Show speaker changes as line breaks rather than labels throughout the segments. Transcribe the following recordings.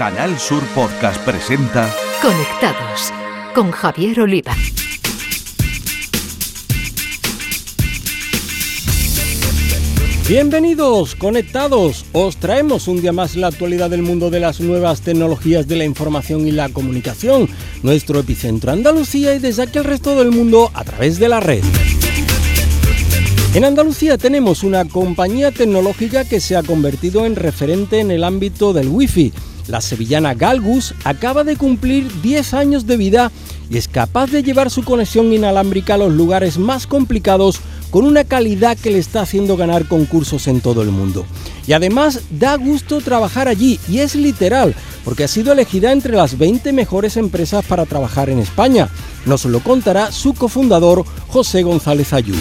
Canal Sur Podcast presenta
Conectados con Javier Oliva.
Bienvenidos, conectados. Os traemos un día más la actualidad del mundo de las nuevas tecnologías de la información y la comunicación, nuestro epicentro Andalucía y desde aquí el resto del mundo a través de la red. En Andalucía tenemos una compañía tecnológica que se ha convertido en referente en el ámbito del Wi-Fi. La sevillana Galgus acaba de cumplir 10 años de vida y es capaz de llevar su conexión inalámbrica a los lugares más complicados con una calidad que le está haciendo ganar concursos en todo el mundo. Y además da gusto trabajar allí, y es literal, porque ha sido elegida entre las 20 mejores empresas para trabajar en España. Nos lo contará su cofundador José González Ayú.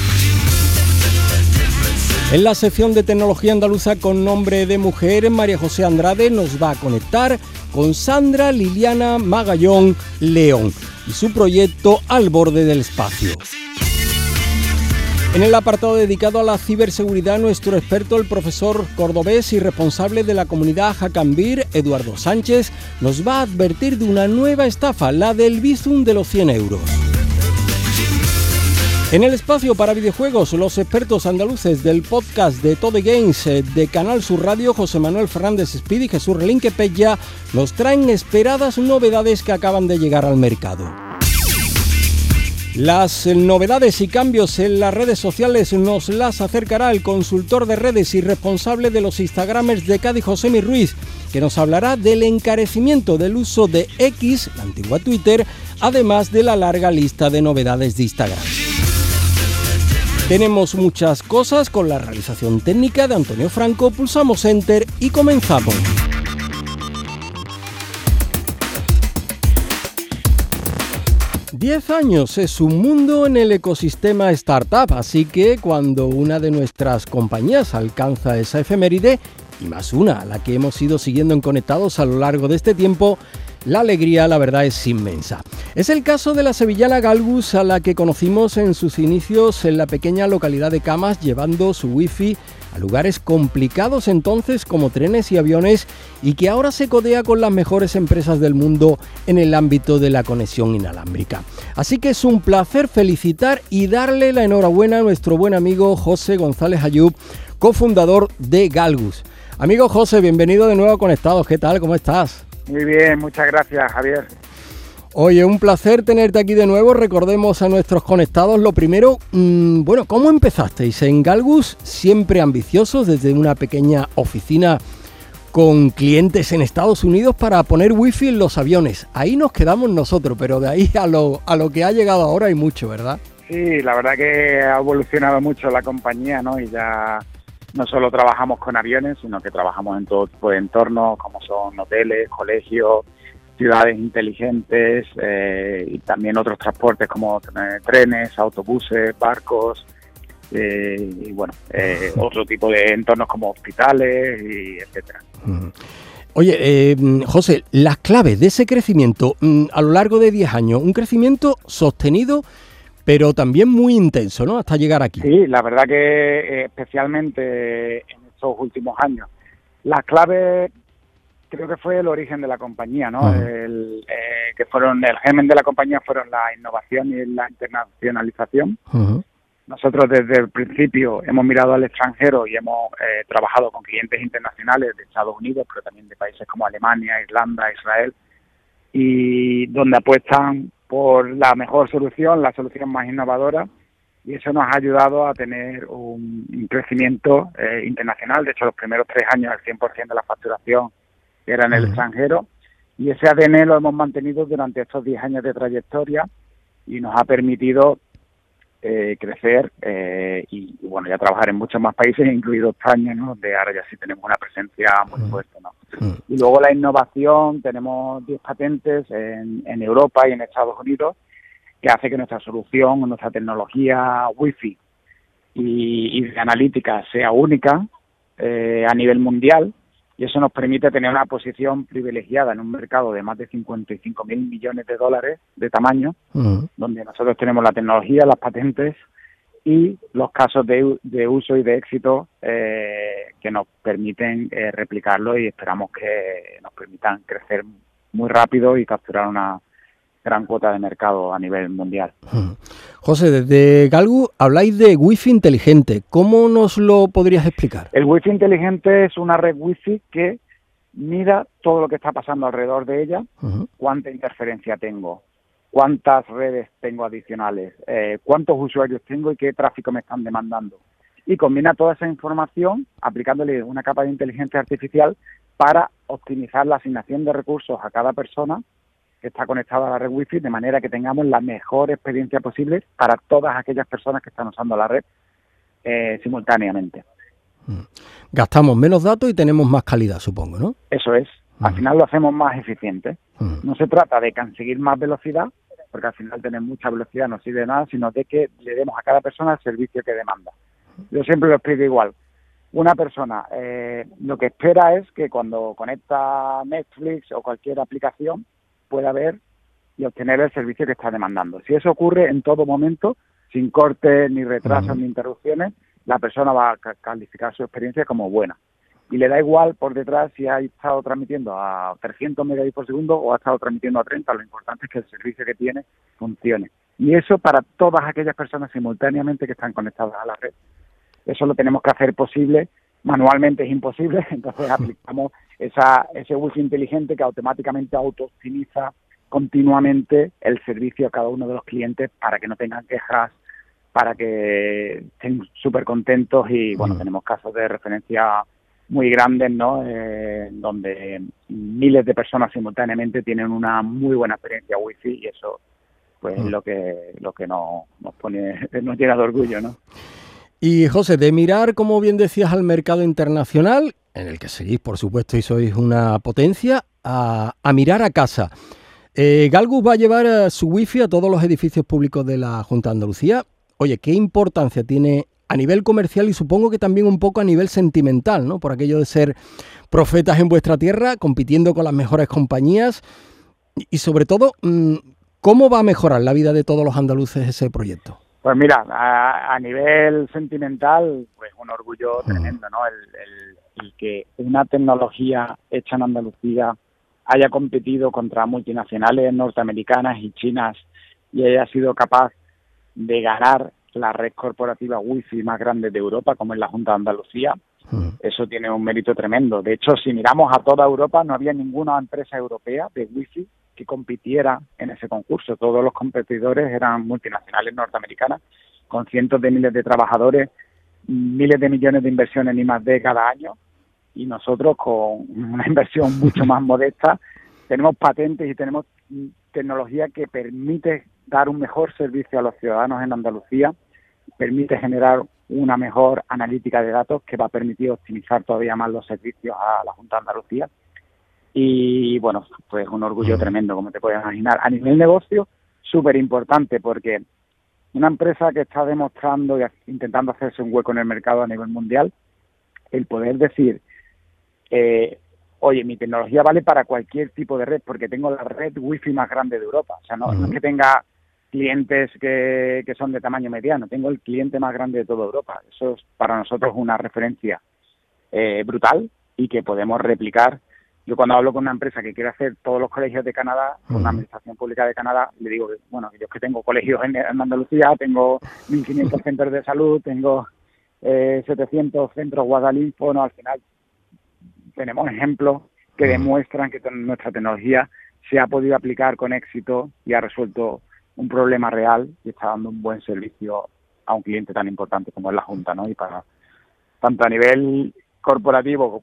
En la sección de tecnología andaluza con nombre de mujer, María José Andrade nos va a conectar con Sandra Liliana Magallón León y su proyecto Al borde del espacio. En el apartado dedicado a la ciberseguridad, nuestro experto, el profesor cordobés y responsable de la comunidad Jacambir, Eduardo Sánchez, nos va a advertir de una nueva estafa, la del Bizum de los 100 euros. En el espacio para videojuegos, los expertos andaluces del podcast de Todo Games eh, de Canal Sur Radio, José Manuel Fernández Speed y Jesús Relinque Pella, nos traen esperadas novedades que acaban de llegar al mercado. Las novedades y cambios en las redes sociales nos las acercará el consultor de redes y responsable de los Instagramers de Cádiz, Josemi Ruiz, que nos hablará del encarecimiento del uso de X, la antigua Twitter, además de la larga lista de novedades de Instagram. Tenemos muchas cosas con la realización técnica de Antonio Franco, pulsamos Enter y comenzamos. Diez años es un mundo en el ecosistema startup, así que cuando una de nuestras compañías alcanza esa efeméride, y más una, la que hemos ido siguiendo en Conectados a lo largo de este tiempo, la alegría, la verdad, es inmensa. Es el caso de la sevillana Galgus, a la que conocimos en sus inicios en la pequeña localidad de Camas, llevando su wifi a lugares complicados entonces como trenes y aviones y que ahora se codea con las mejores empresas del mundo en el ámbito de la conexión inalámbrica. Así que es un placer felicitar y darle la enhorabuena a nuestro buen amigo José González Ayub, cofundador de Galgus. Amigo José, bienvenido de nuevo a Conectados. ¿Qué tal? ¿Cómo estás?
Muy bien, muchas gracias, Javier.
Oye, un placer tenerte aquí de nuevo. Recordemos a nuestros conectados. Lo primero, mmm, bueno, ¿cómo empezasteis en Galgus? Siempre ambiciosos, desde una pequeña oficina con clientes en Estados Unidos para poner wifi en los aviones. Ahí nos quedamos nosotros, pero de ahí a lo, a lo que ha llegado ahora hay mucho, ¿verdad?
Sí, la verdad que ha evolucionado mucho la compañía, ¿no? Y ya no solo trabajamos con aviones, sino que trabajamos en todo tipo de entornos, como son hoteles, colegios, ciudades inteligentes eh, y también otros transportes como eh, trenes, autobuses, barcos eh, y bueno, eh, otro tipo de entornos como hospitales y etcétera.
Oye, eh, José, las claves de ese crecimiento mm, a lo largo de 10 años, un crecimiento sostenido pero también muy intenso, ¿no? Hasta llegar aquí.
Sí, la verdad que eh, especialmente en estos últimos años. Las claves creo que fue el origen de la compañía, ¿no? El, eh, que fueron el germen de la compañía fueron la innovación y la internacionalización. Nosotros desde el principio hemos mirado al extranjero y hemos eh, trabajado con clientes internacionales de Estados Unidos, pero también de países como Alemania, Irlanda, Israel, y donde apuestan por la mejor solución, la solución más innovadora, y eso nos ha ayudado a tener un, un crecimiento eh, internacional. De hecho, los primeros tres años el 100% de la facturación era en el extranjero, y ese ADN lo hemos mantenido durante estos 10 años de trayectoria y nos ha permitido eh, crecer eh, y, y, bueno, ya trabajar en muchos más países, incluido España, ¿no? donde ahora ya sí tenemos una presencia muy
Ujú.
fuerte. ¿no?
Mm.
Y luego la innovación, tenemos 10 patentes en, en Europa y en Estados Unidos, que hace que nuestra solución, nuestra tecnología Wi-Fi y, y de analítica sea única eh, a nivel mundial y eso nos permite tener una posición privilegiada en un mercado de más de 55 mil millones de dólares de tamaño,
Mm.
donde nosotros tenemos la tecnología, las patentes y los casos de, uso y de éxito eh, que nos permiten eh, replicarlo y esperamos que nos permitan crecer muy rápido y capturar una gran cuota de mercado a nivel mundial.
José, desde Galgu habláis de wifi inteligente. ¿Cómo nos lo podrías explicar?
El wifi inteligente es una red wifi que mira todo lo que está pasando alrededor de ella, cuánta interferencia tengo, cuántas redes tengo adicionales, eh, cuántos usuarios tengo y qué tráfico me están demandando. Y combina toda esa información aplicándole una capa de inteligencia artificial para optimizar la asignación de recursos a cada persona está conectada a la red Wi-Fi de manera que tengamos la mejor experiencia posible para todas aquellas personas que están usando la red eh, simultáneamente.
Mm. Gastamos menos datos y tenemos más calidad, supongo, ¿no?
Eso es. Al final lo hacemos más eficiente. No se trata de conseguir más velocidad, porque al final tener mucha velocidad no sirve de nada, sino de que le demos a cada persona el servicio que demanda. Yo siempre lo explico igual. Una persona eh, lo que espera es que cuando conecta Netflix o cualquier aplicación pueda ver y obtener el servicio que está demandando. Si eso ocurre en todo momento, sin cortes, ni retrasos, ni interrupciones, la persona va a calificar su experiencia como buena y le da igual por detrás si ha estado transmitiendo a 300 megabits por segundo o ha estado transmitiendo a 30, lo importante es que el servicio que tiene funcione. Y eso para todas aquellas personas simultáneamente que están conectadas a la red. Eso lo tenemos que hacer posible, manualmente es imposible, entonces aplicamos esa, ese wifi inteligente que automáticamente auto-optimiza continuamente el servicio a cada uno de los clientes para que no tengan quejas, para que estén súper contentos y bueno, tenemos casos de referencia muy grandes, ¿no? Eh, donde miles de personas simultáneamente tienen una muy buena experiencia wifi y eso pues es lo que lo que nos, nos pone nos llena de orgullo, ¿no?
Y José, de mirar, como bien decías, al mercado internacional, en el que seguís, por supuesto, y sois una potencia, a, mirar a casa. Eh, Galgus va a llevar eh, su wifi a todos los edificios públicos de la Junta de Andalucía. Oye, ¿qué importancia tiene a nivel comercial y supongo que también un poco a nivel sentimental, ¿no? Por aquello de ser profetas en vuestra tierra, compitiendo con las mejores compañías y sobre todo, mm, ¿cómo va a mejorar la vida de todos los andaluces ese proyecto?
Pues mira, a, nivel sentimental, pues un orgullo tremendo, ¿no? el, que una tecnología hecha en Andalucía haya competido contra multinacionales norteamericanas y chinas y haya sido capaz de ganar la red corporativa wifi más grande de Europa, como es la Junta de Andalucía. Eso tiene un mérito tremendo. De hecho, si miramos a toda Europa, no había ninguna empresa europea de wifi que compitiera en ese concurso. Todos los competidores eran multinacionales norteamericanas, con cientos de miles de trabajadores, miles de millones de inversiones en I+D cada año, y nosotros con una inversión mucho más modesta tenemos patentes y tenemos tecnología que permite dar un mejor servicio a los ciudadanos en Andalucía, permite generar una mejor analítica de datos que va a permitir optimizar todavía más los servicios a la Junta de Andalucía. Y bueno, pues un orgullo tremendo, como te puedes imaginar. A nivel negocio, súper importante porque una empresa que está demostrando y intentando hacerse un hueco en el mercado a nivel mundial, el poder decir, eh, oye, mi tecnología vale para cualquier tipo de red porque tengo la red wifi más grande de Europa. O sea, no es que tenga clientes que, que son de tamaño mediano, tengo el cliente más grande de toda Europa. Eso es para nosotros una referencia eh, brutal y que podemos replicar. Yo cuando hablo con una empresa que quiere hacer todos los colegios de Canadá, con la Administración Pública de Canadá, le digo que, bueno, yo que tengo colegios en, Andalucía, tengo 1.500 centros de salud, tengo eh, 700 centros Guadalinfo, no, al final tenemos ejemplos que demuestran que nuestra tecnología se ha podido aplicar con éxito y ha resuelto un problema real y está dando un buen servicio a un cliente tan importante como es la Junta, ¿no? Y para tanto a nivel corporativo,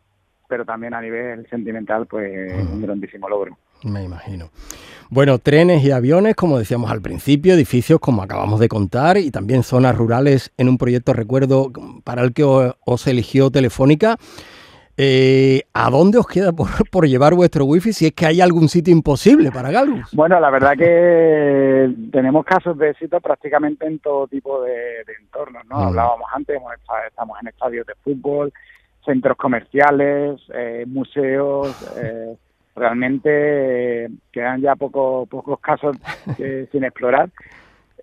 pero también a nivel sentimental, pues un grandísimo logro.
Me imagino. Bueno, trenes y aviones, como decíamos al principio, edificios como acabamos de contar y también zonas rurales en un proyecto, recuerdo, para el que os eligió Telefónica. Eh, ¿A dónde os queda por, llevar vuestro wifi si es que hay algún sitio imposible para Galus?
Bueno, la verdad que tenemos casos de éxito prácticamente en todo tipo de, entornos, ¿no? Hablábamos antes, estamos en estadios de fútbol, centros comerciales, eh, museos, eh, realmente quedan ya pocos pocos casos sin explorar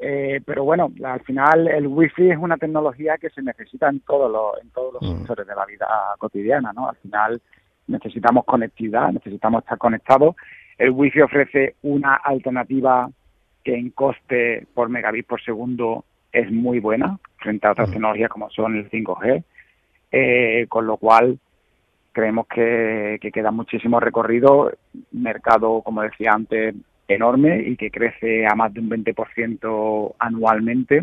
Eh, pero bueno, al final el wifi es una tecnología que se necesita en todos los, en todos los mm. sectores de la vida cotidiana, ¿no? Al final necesitamos conectividad, necesitamos estar conectados. El wifi ofrece una alternativa que en coste por megabit por segundo es muy buena frente a otras mm. tecnologías como son el 5G, eh, con lo cual creemos que, que queda muchísimo recorrido, mercado, como decía antes, enorme y que crece a más de un 20% anualmente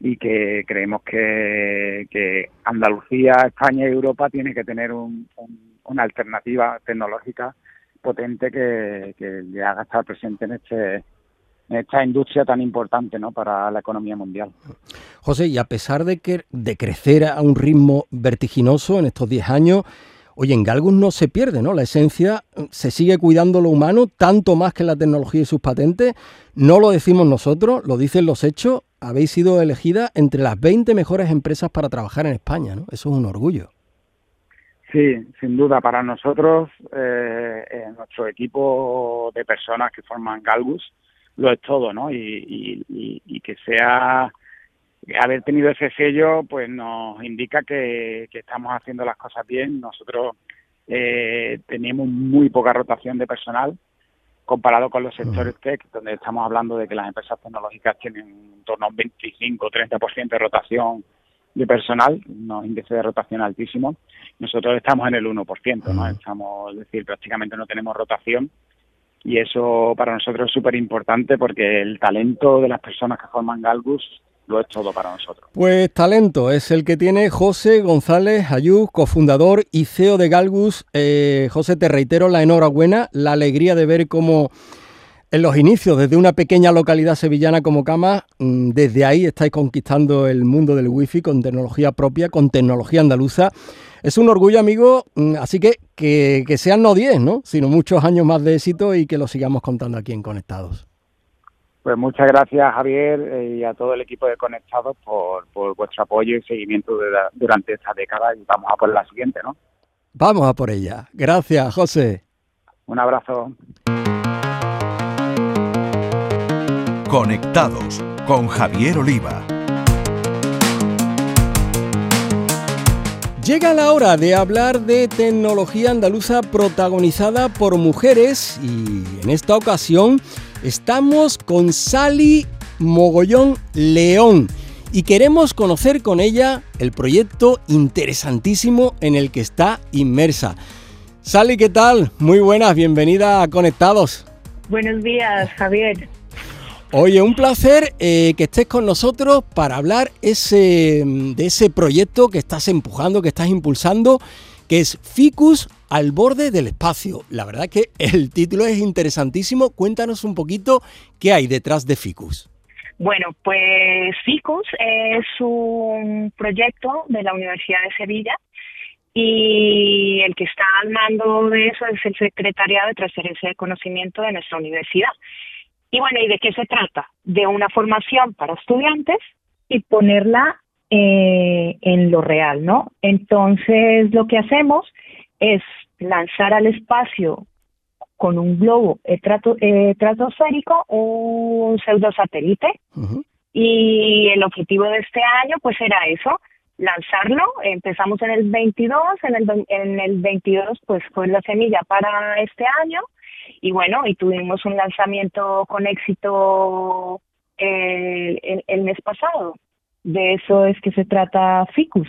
y que creemos que, que, Andalucía, España y Europa tiene que tener una alternativa tecnológica potente que, que le haga estar presente en este esta industria tan importante ¿no? para la economía mundial.
José, y a pesar de, que, de crecer a un ritmo vertiginoso en estos 10 años, Oye, en Galgus no se pierde, ¿no? La esencia mm, se sigue cuidando lo humano tanto más que la tecnología y sus patentes. No lo decimos nosotros, lo dicen los hechos. Habéis sido elegida entre las 20 mejores empresas para trabajar en España, ¿no? Eso es un orgullo.
Sí, sin duda. Para nosotros, eh, en nuestro equipo de personas que forman Galgus, lo es todo, ¿no? y, y que sea haber tenido ese sello pues nos indica que, estamos haciendo las cosas bien. Nosotros eh, tenemos muy poca rotación de personal comparado con los sectores tech, donde estamos hablando de que las empresas tecnológicas tienen en torno a un 25 o 30% de rotación de personal, unos índices de rotación altísimos. Nosotros estamos en el 1%, ¿no? Estamos, es decir, prácticamente no tenemos rotación y eso para nosotros es súper importante porque el talento de las personas que forman Galgus lo es todo para nosotros.
Pues talento es el que tiene José González Ayú, cofundador y CEO de Galgus. Eh, José, te reitero la enhorabuena, la alegría de ver cómo en los inicios, desde una pequeña localidad sevillana como Cama, mm, desde ahí estáis conquistando el mundo del wifi con tecnología propia, con tecnología andaluza. Es un orgullo, amigo, mm, así que, que, que sean no 10, ¿no? sino muchos años más de éxito y que lo sigamos contando aquí en Conectados.
Pues muchas gracias Javier eh, y a todo el equipo de Conectados por, vuestro apoyo y seguimiento durante esta década y vamos a por la siguiente, ¿no?
Vamos a por ella. Gracias, José.
Un abrazo.
Conectados con Javier Oliva.
Llega la hora de hablar de tecnología andaluza protagonizada por mujeres y en esta ocasión Estamos con Sally Mogollón León y queremos conocer con ella el proyecto interesantísimo en el que está inmersa. Sally, ¿qué tal? Muy buenas, bienvenida a Conectados.
Buenos días, Javier.
Oye, un placer eh, que estés con nosotros para hablar ese, de ese proyecto que estás empujando, que estás impulsando, que es Ficus al borde del espacio. La verdad que el título es interesantísimo. Cuéntanos un poquito qué hay detrás de Ficus.
Bueno, pues Ficus es un proyecto de la Universidad de Sevilla y el que está al mando de eso es el Secretariado de Transferencia de Conocimiento de nuestra universidad. Y bueno, ¿y de qué se trata? De una formación para estudiantes y ponerla eh, en lo real, ¿no? Entonces, lo que hacemos es lanzar al espacio con un globo estratosférico un pseudosatélite y el objetivo de este año pues era eso, lanzarlo, empezamos en el 22, en el, en el 22 pues fue la semilla para este año y bueno, y tuvimos un lanzamiento con éxito el, el, mes pasado. De eso es que se trata FICUS.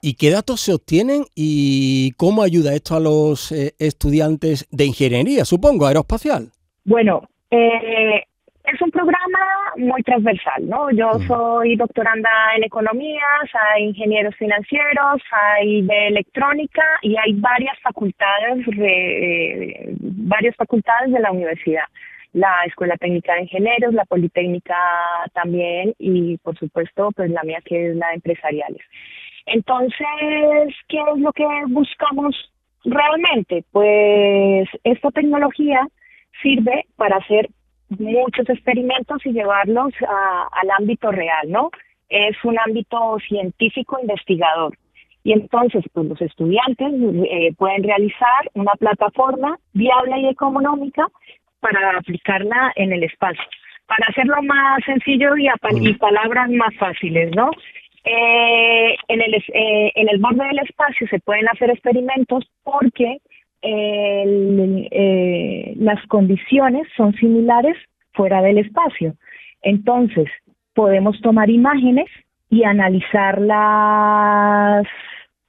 ¿Y qué datos se obtienen y cómo ayuda esto a los eh, estudiantes de ingeniería, supongo, aeroespacial?
Bueno, eh, es un programa muy transversal, ¿no? Yo soy doctoranda en economías, hay ingenieros financieros, hay de electrónica y hay varias facultades, eh, varias facultades de la universidad. La Escuela Técnica de Ingenieros, la Politécnica también y por supuesto pues la mía que es la de empresariales. Entonces, ¿qué es lo que buscamos realmente? Pues esta tecnología sirve para hacer muchos experimentos y llevarlos al ámbito real, ¿no? Es un ámbito científico investigador. Y entonces, pues los estudiantes eh, pueden realizar una plataforma viable y económica para aplicarla en el espacio. para hacerlo más sencillo y, y mm. palabras más fáciles, ¿no? Eh, en, el, eh, en el borde del espacio se pueden hacer experimentos porque eh, las condiciones son similares fuera del espacio. Entonces, podemos tomar imágenes y analizarlas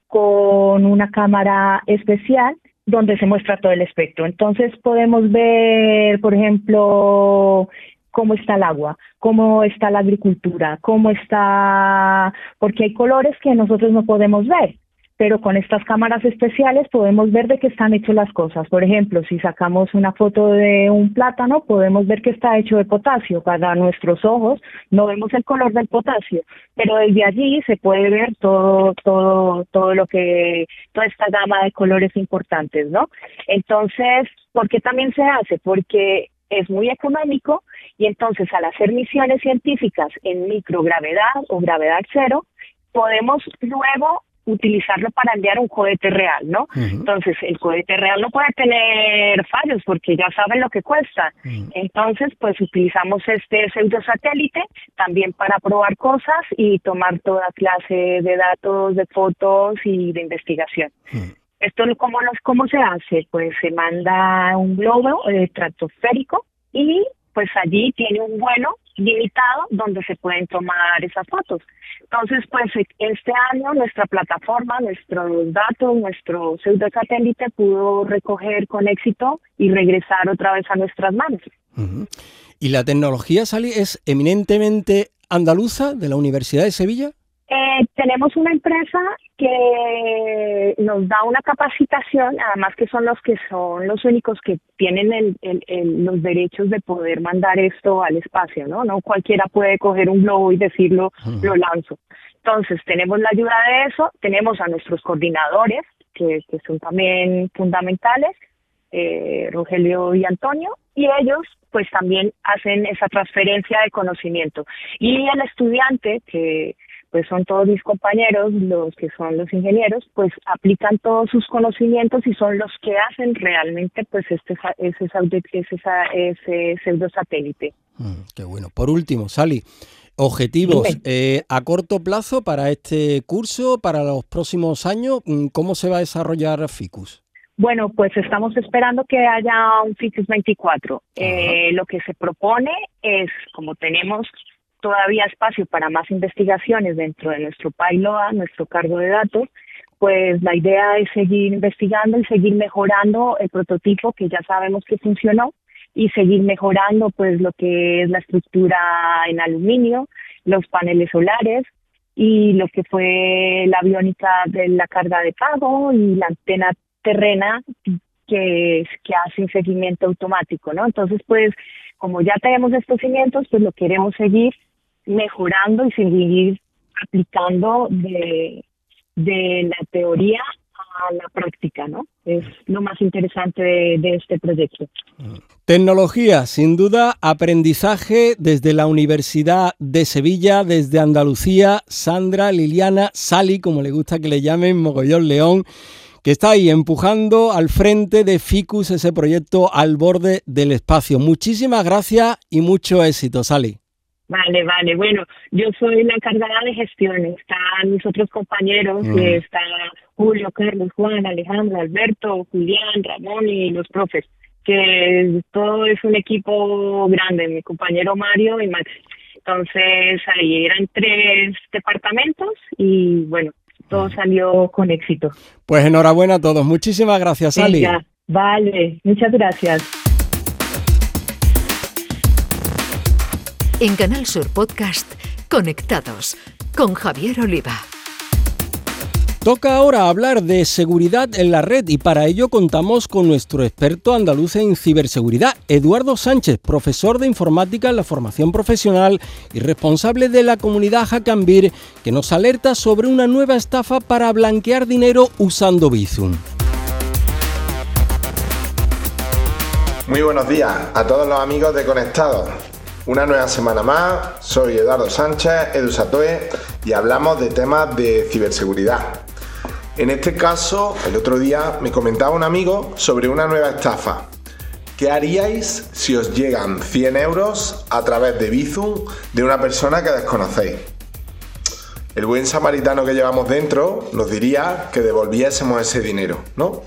con una cámara especial donde se muestra todo el espectro. Entonces podemos ver, por ejemplo, cómo está el agua, cómo está la agricultura, cómo está, porque hay colores que nosotros no podemos ver pero con estas cámaras especiales podemos ver de qué están hechas las cosas. Por ejemplo, si sacamos una foto de un plátano, podemos ver que está hecho de potasio. Para nuestros ojos no vemos el color del potasio, pero desde allí se puede ver todo, todo, todo lo que, toda esta gama de colores importantes, ¿no? Entonces, ¿por qué también se hace? Porque es muy económico y entonces al hacer misiones científicas en microgravedad o gravedad cero, podemos luego utilizarlo para enviar un cohete real, ¿no? Entonces, el cohete real no puede tener fallos porque ya saben lo que cuesta. Entonces, pues utilizamos este pseudo satélite también para probar cosas y tomar toda clase de datos, de fotos y de investigación. Esto cómo los cómo se hace, pues se manda un globo eh, estratosférico y pues allí tiene un vuelo limitado donde se pueden tomar esas fotos. Entonces, pues este año nuestra plataforma, nuestros datos, nuestro pseudo satélite pudo recoger con éxito y regresar otra vez a nuestras manos.
¿Y la tecnología, Sally, es eminentemente andaluza de la Universidad de Sevilla?
Eh, tenemos una empresa que nos da una capacitación, además que son los que son los únicos que tienen el, los derechos de poder mandar esto al espacio, ¿no? No cualquiera puede coger un globo y decirlo, lo lanzo. Entonces, tenemos la ayuda de eso, tenemos a nuestros coordinadores, que, que son también fundamentales, eh, Rogelio y Antonio, y ellos pues también hacen esa transferencia de conocimiento. Y el estudiante que pues son todos mis compañeros, los que son los ingenieros, pues aplican todos sus conocimientos y son los que hacen realmente pues este ese, ese, ese pseudo satélite.
Mm, qué bueno. Por último, Sally, objetivos eh, a corto plazo para este curso, para los próximos años, mm, ¿cómo se va a desarrollar FICUS?
Bueno, pues estamos esperando que haya un FICUS 24. Eh, lo que se propone es, como tenemos todavía espacio para más investigaciones dentro de nuestro PILOA, nuestro cargo de datos, pues la idea es seguir investigando y seguir mejorando el prototipo que ya sabemos que funcionó y seguir mejorando pues lo que es la estructura en aluminio, los paneles solares y lo que fue la aviónica de la carga de pago y la antena terrena que, que hace un seguimiento automático, ¿no? Entonces, pues, como ya tenemos estos cimientos, pues lo queremos seguir mejorando y seguir aplicando de, de la teoría a la práctica, ¿no? Es lo más interesante de, este proyecto.
Tecnología, sin duda, aprendizaje desde la Universidad de Sevilla, desde Andalucía, Sandra, Liliana, Sally, como le gusta que le llamen, Mogollón León, que está ahí empujando al frente de FICUS ese proyecto al borde del espacio. Muchísimas gracias y mucho éxito, Sally.
Vale, vale. Bueno, yo soy la encargada de gestión. Están mis otros compañeros, que está Julio, Carlos, Juan, Alejandro, Alberto, Julián, Ramón y los profes. Que todo es un equipo grande, mi compañero Mario y Max. Entonces ahí eran tres departamentos y bueno, todo salió con éxito.
Pues enhorabuena a todos. Muchísimas gracias, Ali.
vale, muchas gracias.
En Canal Sur Podcast, Conectados con Javier Oliva.
Toca ahora hablar de seguridad en la red y para ello contamos con nuestro experto andaluz en ciberseguridad, Eduardo Sánchez, profesor de informática en la formación profesional y responsable de la comunidad Hackambir, que nos alerta sobre una nueva estafa para blanquear dinero usando Bizum.
Muy buenos días a todos los amigos de Conectados. Una nueva semana más, soy Eduardo Sánchez, EduSatoe, y hablamos de temas de ciberseguridad. En este caso, el otro día me comentaba un amigo sobre una nueva estafa. ¿Qué haríais si os llegan 100 euros a través de Bizum de una persona que desconocéis? El buen samaritano que llevamos dentro nos diría que devolviésemos ese dinero, ¿no?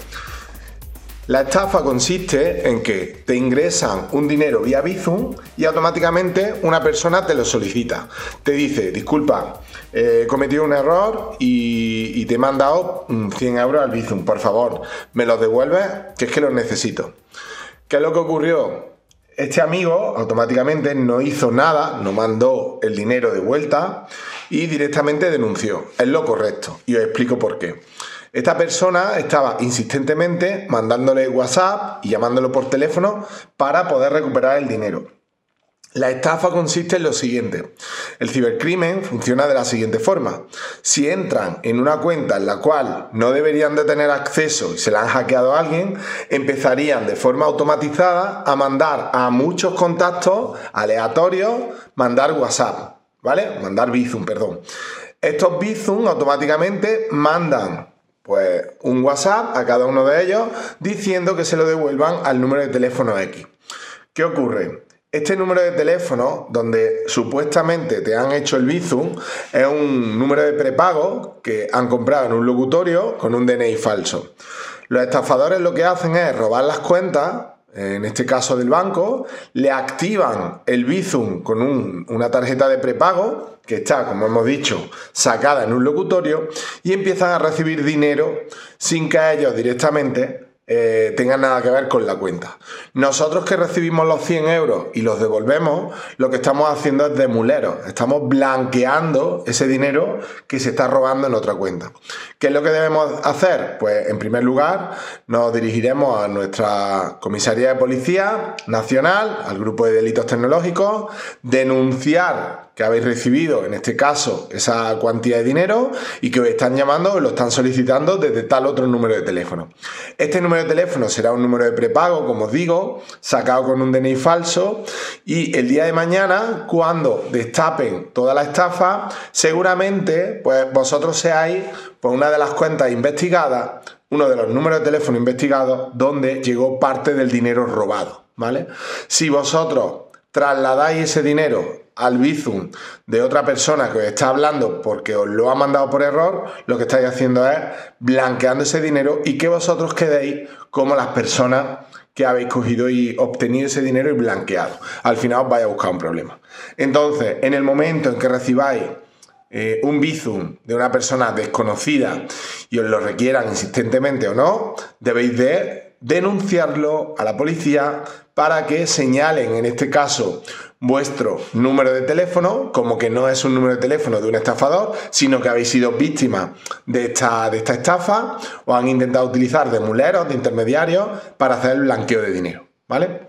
La estafa consiste en que te ingresan un dinero vía Bizum y automáticamente una persona te lo solicita. Te dice, disculpa, he cometido un error y, te he mandado 100 euros al Bizum, por favor, me los devuelves, que es que los necesito. ¿Qué es lo que ocurrió? Este amigo automáticamente no hizo nada, no mandó el dinero de vuelta y directamente denunció. Es lo correcto y os explico por qué. Esta persona estaba insistentemente mandándole WhatsApp y llamándolo por teléfono para poder recuperar el dinero. La estafa consiste en lo siguiente. El cibercrimen funciona de la siguiente forma. Si entran en una cuenta en la cual no deberían de tener acceso y se la han hackeado a alguien, empezarían de forma automatizada a mandar a muchos contactos aleatorios, mandar WhatsApp, ¿vale? Mandar Bizum, perdón. Estos Bizum automáticamente mandan pues un WhatsApp a cada uno de ellos diciendo que se lo devuelvan al número de teléfono X. ¿Qué ocurre? Este número de teléfono, donde supuestamente te han hecho el Bizum, es un número de prepago que han comprado en un locutorio con un DNI falso. Los estafadores lo que hacen es robar las cuentas, en este caso del banco, le activan el Bizum con una tarjeta de prepago que está, como hemos dicho, sacada en un locutorio y empiezan a recibir dinero sin que ellos directamente eh, tengan nada que ver con la cuenta. Nosotros que recibimos los 100 euros y los devolvemos, lo que estamos haciendo es demuleros, estamos blanqueando ese dinero que se está robando en otra cuenta. ¿Qué es lo que debemos hacer? Pues en primer lugar nos dirigiremos a nuestra comisaría de policía nacional, al grupo de delitos tecnológicos, denunciar que habéis recibido, en este caso, esa cuantía de dinero y que os están llamando o lo están solicitando desde tal otro número de teléfono. Este número de teléfono será un número de prepago, como os digo, sacado con un DNI falso y el día de mañana, cuando destapen toda la estafa, seguramente pues vosotros seáis por una de las cuentas investigadas, uno de los números de teléfono investigados donde llegó parte del dinero robado, ¿vale? Si vosotros trasladáis ese dinero al Bizum de otra persona que os está hablando porque os lo ha mandado por error, lo que estáis haciendo es blanqueando ese dinero y que vosotros quedéis como las personas que habéis cogido y obtenido ese dinero y blanqueado. Al final os vais a buscar un problema. Entonces, en el momento en que recibáis eh, un Bizum de una persona desconocida y os lo requieran insistentemente o no, debéis de denunciarlo a la policía para que señalen, en este caso, vuestro número de teléfono, como que no es un número de teléfono de un estafador, sino que habéis sido víctima de esta, de esta estafa o han intentado utilizar de muleros, de intermediarios, para hacer el blanqueo de dinero. ¿Vale?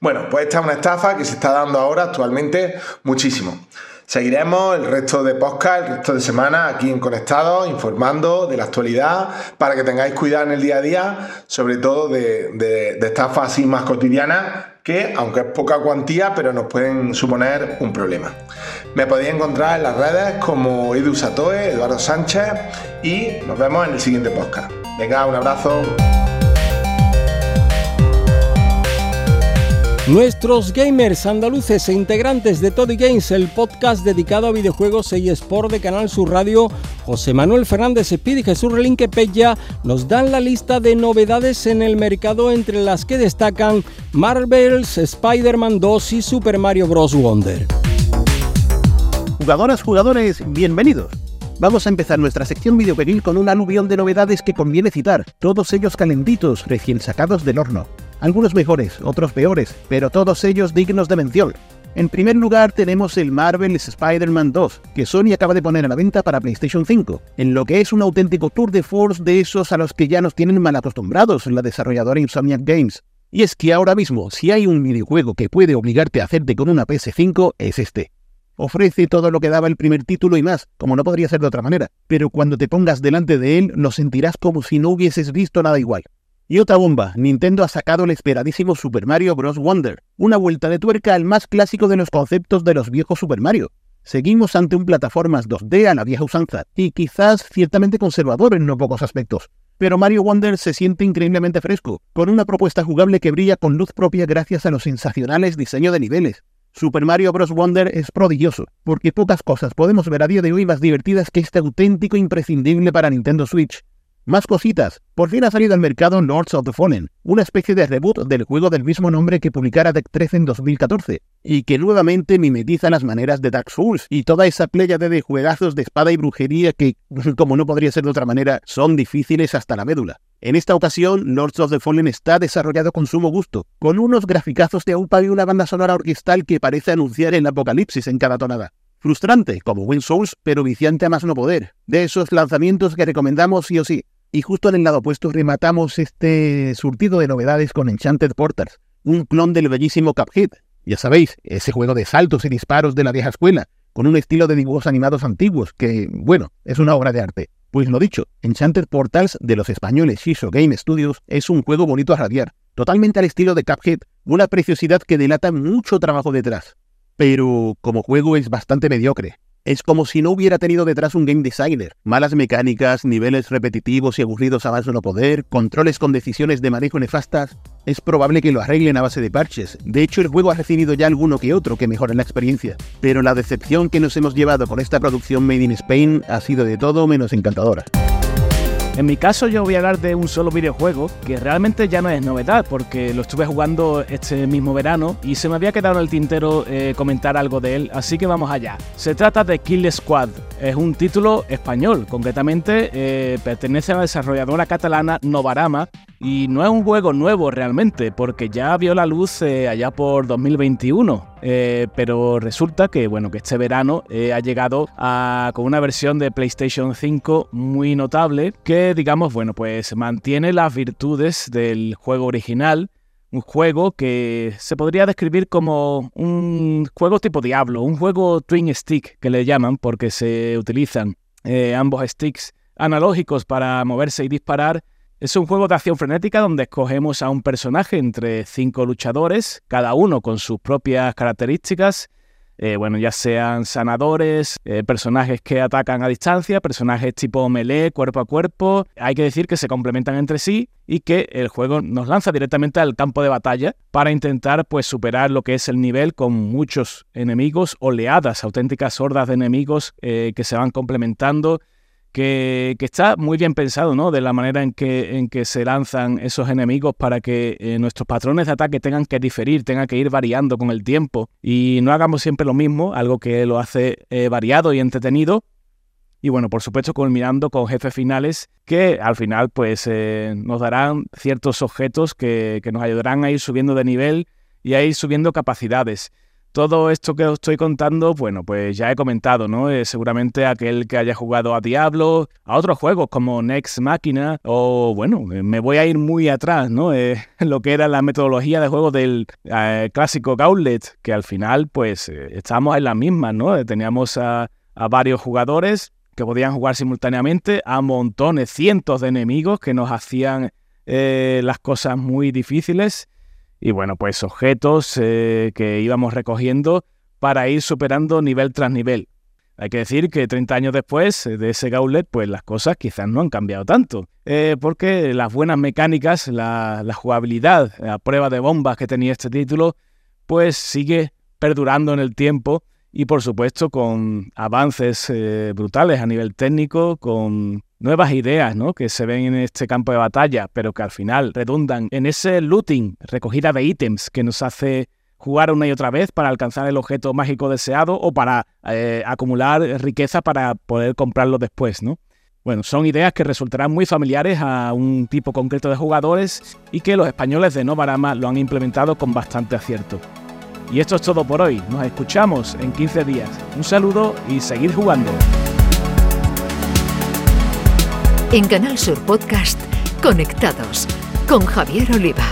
Bueno, pues esta es una estafa que se está dando ahora actualmente muchísimo. Seguiremos el resto de podcast, el resto de semana aquí en Conectados, informando de la actualidad para que tengáis cuidado en el día a día, sobre todo de, de, estafas así más cotidianas que, aunque es poca cuantía, pero nos pueden suponer un problema. Me podéis encontrar en las redes como Edu Satoe, Eduardo Sánchez y nos vemos en el siguiente podcast. Venga, un abrazo.
Nuestros gamers andaluces e integrantes de Toddy Games, el podcast dedicado a videojuegos y Sport de Canal Sur Radio, José Manuel Fernández Speed y Jesús Relinque Pella nos dan la lista de novedades en el mercado entre las que destacan Marvel's Spider-Man 2 y Super Mario Bros. Wonder.
Jugadoras, jugadores, bienvenidos. Vamos a empezar nuestra sección videoperil con un aluvión de novedades que conviene citar, todos ellos calentitos, recién sacados del horno algunos mejores, otros peores, pero todos ellos dignos de mención. En primer lugar tenemos el Marvel's Spider-Man 2, que Sony acaba de poner a la venta para PlayStation 5, en lo que es un auténtico tour de force de esos a los que ya nos tienen mal acostumbrados la desarrolladora Insomniac Games. Y es que ahora mismo, si hay un videojuego que puede obligarte a hacerte con una PS5, es este. Ofrece todo lo que daba el primer título y más, como no podría ser de otra manera, pero cuando te pongas delante de él lo sentirás como si no hubieses visto nada igual. Y otra bomba, Nintendo ha sacado el esperadísimo Super Mario Bros. Wonder, una vuelta de tuerca al más clásico de los conceptos de los viejos Super Mario. Seguimos ante un plataformas 2D a la vieja usanza, y quizás ciertamente conservador en no pocos aspectos. pero Mario Wonder se siente increíblemente fresco, con una propuesta jugable que brilla con luz propia gracias a los sensacionales diseños de niveles. Super Mario Bros. Wonder es prodigioso, porque pocas cosas podemos ver a día de hoy más divertidas que este auténtico imprescindible para Nintendo Switch. Más cositas. Por fin ha salido al mercado Lords of the Fallen, una especie de reboot del juego del mismo nombre que publicara Deck 13 en 2014, y que nuevamente mimetiza las maneras de Dark Souls y toda esa playa de juegazos de espada y brujería que, como no podría ser de otra manera, son difíciles hasta la médula. En esta ocasión, Lords of the Fallen está desarrollado con sumo gusto, con unos graficazos de AUPA y una banda sonora orquestal que parece anunciar el apocalipsis en cada tonada. Frustrante, como Win Souls, pero viciante a más no poder. De esos lanzamientos que recomendamos sí o sí. Y justo en el lado opuesto rematamos este surtido de novedades con Enchanted Portals, un clon del bellísimo Cuphead. Ya sabéis, ese juego de saltos y disparos de la vieja escuela, con un estilo de dibujos animados antiguos que, bueno, es una obra de arte. Pues lo dicho, Enchanted Portals de los españoles Shisho Game Studios es un juego bonito a radiar, totalmente al estilo de Cuphead, una preciosidad que delata mucho trabajo detrás. Pero como juego es bastante mediocre, es como si no hubiera tenido detrás un game designer. Malas mecánicas, niveles repetitivos y aburridos a más no poder, controles con decisiones de manejo nefastas. Es probable que lo arreglen a base de parches. De hecho, el juego ha recibido ya alguno que otro que mejoren la experiencia. Pero la decepción que nos hemos llevado con esta producción Made in Spain ha sido de todo menos encantadora.
En mi caso yo voy a hablar de un solo videojuego que realmente ya no es novedad porque lo estuve jugando este mismo verano y se me había quedado en el tintero eh, comentar algo de él, así que vamos allá. Se trata de Kill Squad, es un título español, concretamente eh, pertenece a la desarrolladora catalana Novarama y no es un juego nuevo realmente, porque ya vio la luz eh, allá por 2021. Eh, pero resulta que, bueno, que este verano eh, ha llegado con una versión de PlayStation 5 muy notable que, digamos, bueno, pues mantiene las virtudes del juego original. Un juego que se podría describir como un juego tipo Diablo, un juego Twin Stick que le llaman porque se utilizan ambos sticks analógicos para moverse y disparar es un juego de acción frenética donde escogemos a un personaje entre cinco luchadores, cada uno con sus propias características. Eh, bueno, ya sean sanadores, eh, personajes que atacan a distancia, personajes tipo melee, cuerpo a cuerpo. Hay que decir que se complementan entre sí y que el juego nos lanza directamente al campo de batalla para intentar pues superar lo que es el nivel con muchos enemigos, oleadas, auténticas hordas de enemigos eh, que se van complementando que, está muy bien pensado, ¿no? De la manera en que, en que se lanzan esos enemigos para que eh, nuestros patrones de ataque tengan que diferir, tengan que ir variando con el tiempo y no hagamos siempre lo mismo, algo que lo hace eh, variado y entretenido. Y bueno, por supuesto, culminando con jefes finales que al final pues eh, nos darán ciertos objetos que, que nos ayudarán a ir subiendo de nivel y a ir subiendo capacidades. Todo esto que os estoy contando, bueno, pues ya he comentado, ¿no? Eh, seguramente aquel que haya jugado a Diablo, a otros juegos como Next Machina, o bueno, eh, me voy a ir muy atrás, ¿no? Eh, lo que era la metodología de juego del clásico Gauntlet, que al final, pues, estábamos en la misma, ¿no? Teníamos a, varios jugadores que podían jugar simultáneamente, a montones, cientos de enemigos que nos hacían las cosas muy difíciles y bueno, pues objetos eh, que íbamos recogiendo para ir superando nivel tras nivel. Hay que decir que 30 años después de ese gauntlet, pues las cosas quizás no han cambiado tanto, eh, porque las buenas mecánicas, la, jugabilidad, la prueba de bombas que tenía este título, pues sigue perdurando en el tiempo y por supuesto con avances eh, brutales a nivel técnico, con nuevas ideas ¿no? que se ven en este campo de batalla, pero que al final redundan en ese looting, recogida de ítems que nos hace jugar una y otra vez para alcanzar el objeto mágico deseado o para eh, acumular riqueza para poder comprarlo después, ¿no? Bueno, son ideas que resultarán muy familiares a un tipo concreto de jugadores y que los españoles de Novarama lo han implementado con bastante acierto. Y esto es todo por hoy, nos escuchamos en 15 días. Un saludo y seguir jugando.
En Canal Sur Podcast, Conectados con Javier Oliva.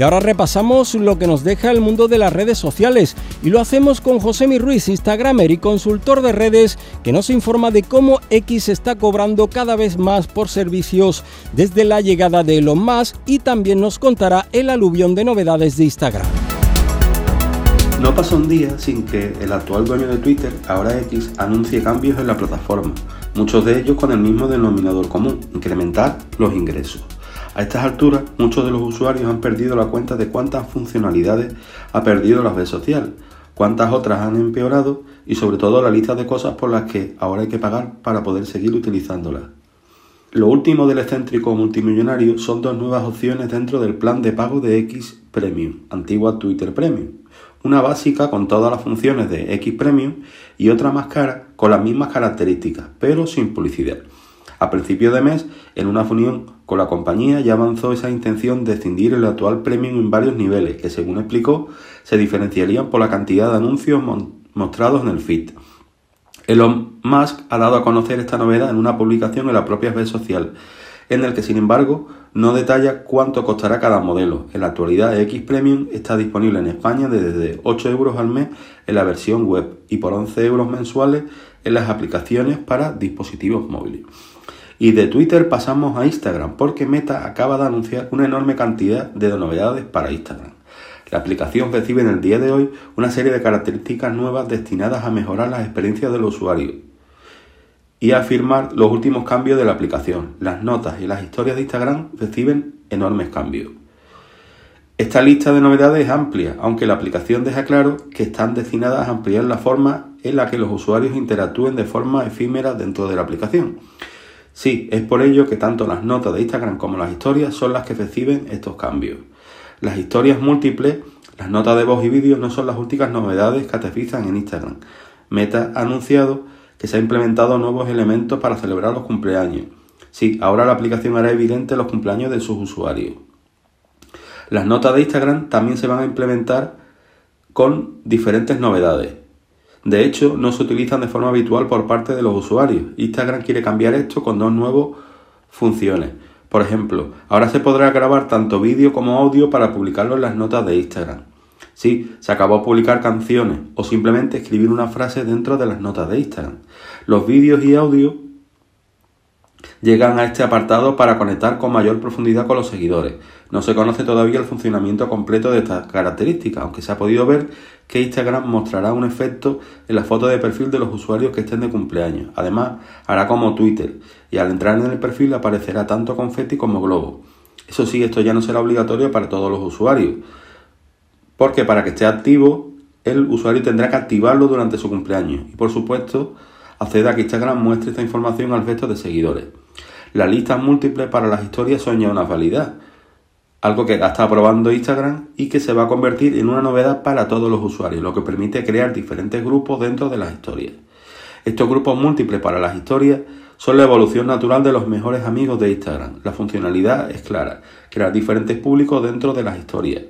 Y ahora repasamos lo que nos deja el mundo de las redes sociales y lo hacemos con José Ruiz, Instagramer y consultor de redes, que nos informa de cómo X está cobrando cada vez más por servicios desde la llegada de Elon Musk y también nos contará el aluvión de novedades de Instagram.
No pasa un día sin que el actual dueño de Twitter, ahora X, anuncie cambios en la plataforma, muchos de ellos con el mismo denominador común, incrementar los ingresos. A estas alturas, muchos de los usuarios han perdido la cuenta de cuántas funcionalidades ha perdido la red social, cuántas otras han empeorado y sobre todo la lista de cosas por las que ahora hay que pagar para poder seguir utilizándolas. Lo último del excéntrico multimillonario son dos nuevas opciones dentro del plan de pago de X Premium, antigua Twitter Premium. Una básica con todas las funciones de X Premium y otra más cara con las mismas características, pero sin publicidad. A principio de mes, en una unión con la compañía, ya avanzó esa intención de escindir el actual Premium en varios niveles, que según explicó, se diferenciarían por la cantidad de anuncios mostrados en el feed. Elon Musk ha dado a conocer esta novedad en una publicación en la propia red social, en el que sin embargo no detalla cuánto costará cada modelo. En la actualidad X Premium está disponible en España desde 8 euros al mes en la versión web y por 11 euros mensuales en las aplicaciones para dispositivos móviles. Y de Twitter pasamos a Instagram porque Meta acaba de anunciar una enorme cantidad de novedades para Instagram. La aplicación recibe en el día de hoy una serie de características nuevas destinadas a mejorar las experiencias del usuario y a afirmar los últimos cambios de la aplicación. Las notas y las historias de Instagram reciben enormes cambios. Esta lista de novedades es amplia, aunque la aplicación deja claro que están destinadas a ampliar la forma en la que los usuarios interactúen de forma efímera dentro de la aplicación. Sí, es por ello que tanto las notas de Instagram como las historias son las que reciben estos cambios. Las historias múltiples, las notas de voz y vídeo no son las últimas novedades que aterrizan en Instagram. Meta ha anunciado que se han implementado nuevos elementos para celebrar los cumpleaños. Sí, ahora la aplicación hará evidente los cumpleaños de sus usuarios. Las notas de Instagram también se van a implementar con diferentes novedades. De hecho, no se utilizan de forma habitual por parte de los usuarios. Instagram quiere cambiar esto con dos nuevas funciones. Por ejemplo, ahora se podrá grabar tanto vídeo como audio para publicarlo en las notas de Instagram. Sí, se acabó publicar canciones o simplemente escribir una frase dentro de las notas de Instagram. Los vídeos y audio llegan a este apartado para conectar con mayor profundidad con los seguidores. No se conoce todavía el funcionamiento completo de estas características, aunque se ha podido ver que Instagram mostrará un efecto en la foto de perfil de los usuarios que estén de cumpleaños. Además, hará como Twitter y al entrar en el perfil aparecerá tanto confeti como globo. Eso sí, esto ya no será obligatorio para todos los usuarios, porque para que esté activo, el usuario tendrá que activarlo durante su cumpleaños y por supuesto acceda a que Instagram muestre esta información al resto de seguidores. Las listas múltiples para las historias son ya una validad, algo que está probando Instagram y que se va a convertir en una novedad para todos los usuarios, lo que permite crear diferentes grupos dentro de las historias. Estos grupos múltiples para las historias son la evolución natural de los mejores amigos de Instagram. La funcionalidad es clara, crear diferentes públicos dentro de las historias.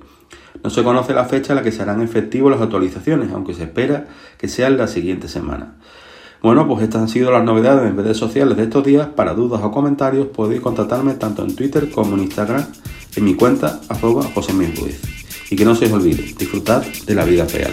No se conoce la fecha en la que serán efectivas las actualizaciones, aunque se espera que sea en la siguiente semana. Bueno, pues estas han sido las novedades en redes sociales de estos días. Para dudas o comentarios podéis contactarme tanto en Twitter como en Instagram en mi cuenta arroba José Y que no se os olvide, disfrutad de la vida real.